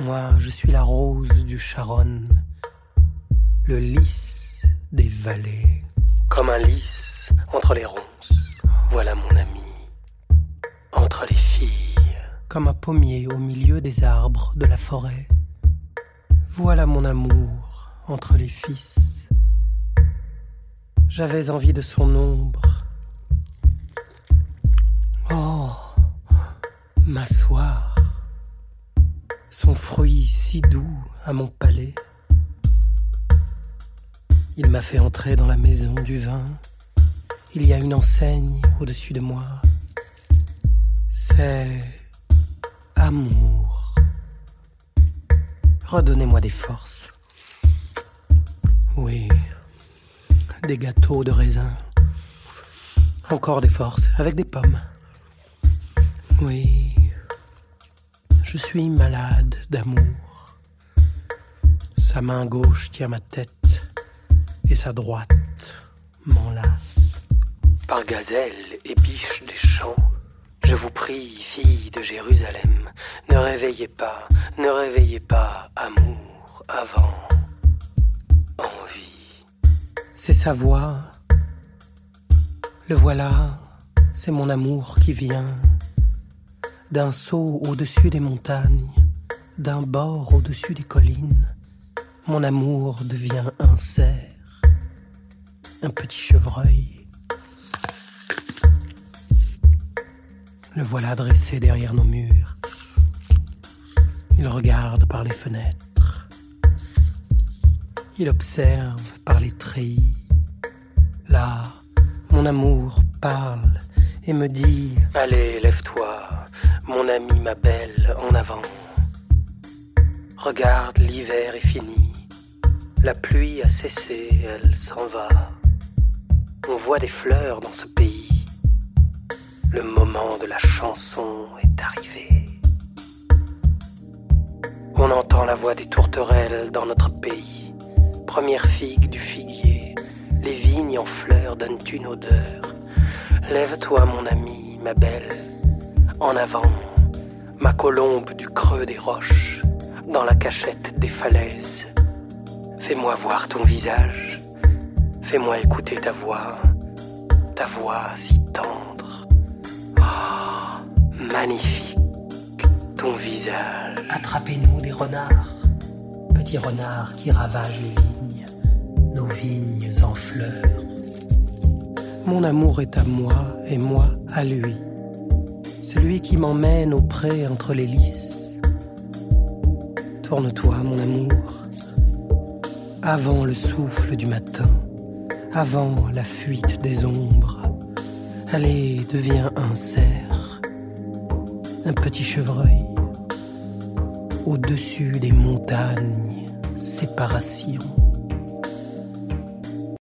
Moi, je suis la rose du Charonne, le lys des vallées. Comme un lys entre les ronces, voilà mon ami. Entre les filles. Comme un pommier au milieu des arbres de la forêt. Voilà mon amour entre les fils. J'avais envie de son ombre. Oh, m'asseoir son fruit si doux à mon palais. Il m'a fait entrer dans la maison du vin. Il y a une enseigne au-dessus de moi. C'est amour. Redonnez-moi des forces. Oui, des gâteaux de raisin. Encore des forces, avec des pommes. Oui, je suis malade d'amour. Sa main gauche tient ma tête et sa droite m'enlace. Par gazelle et biche des champs, je vous prie, fille de Jérusalem, ne réveillez pas, ne réveillez pas amour avant envie. C'est sa voix, le voilà, c'est mon amour qui vient d'un saut au-dessus des montagnes, d'un bord au-dessus des collines, mon amour devient un cerf, un petit chevreuil. Le voilà dressé derrière nos murs. Il regarde par les fenêtres. Il observe par les treillis. Là, mon amour parle et me dit Allez, lève-toi, mon ami, ma belle, en avant. Regarde, l'hiver est fini. La pluie a cessé, elle s'en va. On voit des fleurs dans ce pays. Le moment de la chanson est arrivé. On entend la voix des tourterelles dans notre pays. Première figue du figuier, les vignes en fleurs donnent une odeur. Lève-toi, mon ami, ma belle, en avant, ma colombe du creux des roches, dans la cachette des falaises. Fais-moi voir ton visage, fais-moi écouter ta voix, ta voix si tendre. Oh, magnifique, ton visage. Attrapez-nous des renards, petits renards qui ravagent les vignes, nos vignes en fleurs. Mon amour est à moi et moi à lui celui qui m'emmène au pré entre les lys. Tourne-toi, mon amour, avant le souffle du matin, avant la fuite des ombres. Allez, deviens un cerf, un petit chevreuil, au-dessus des montagnes, séparation.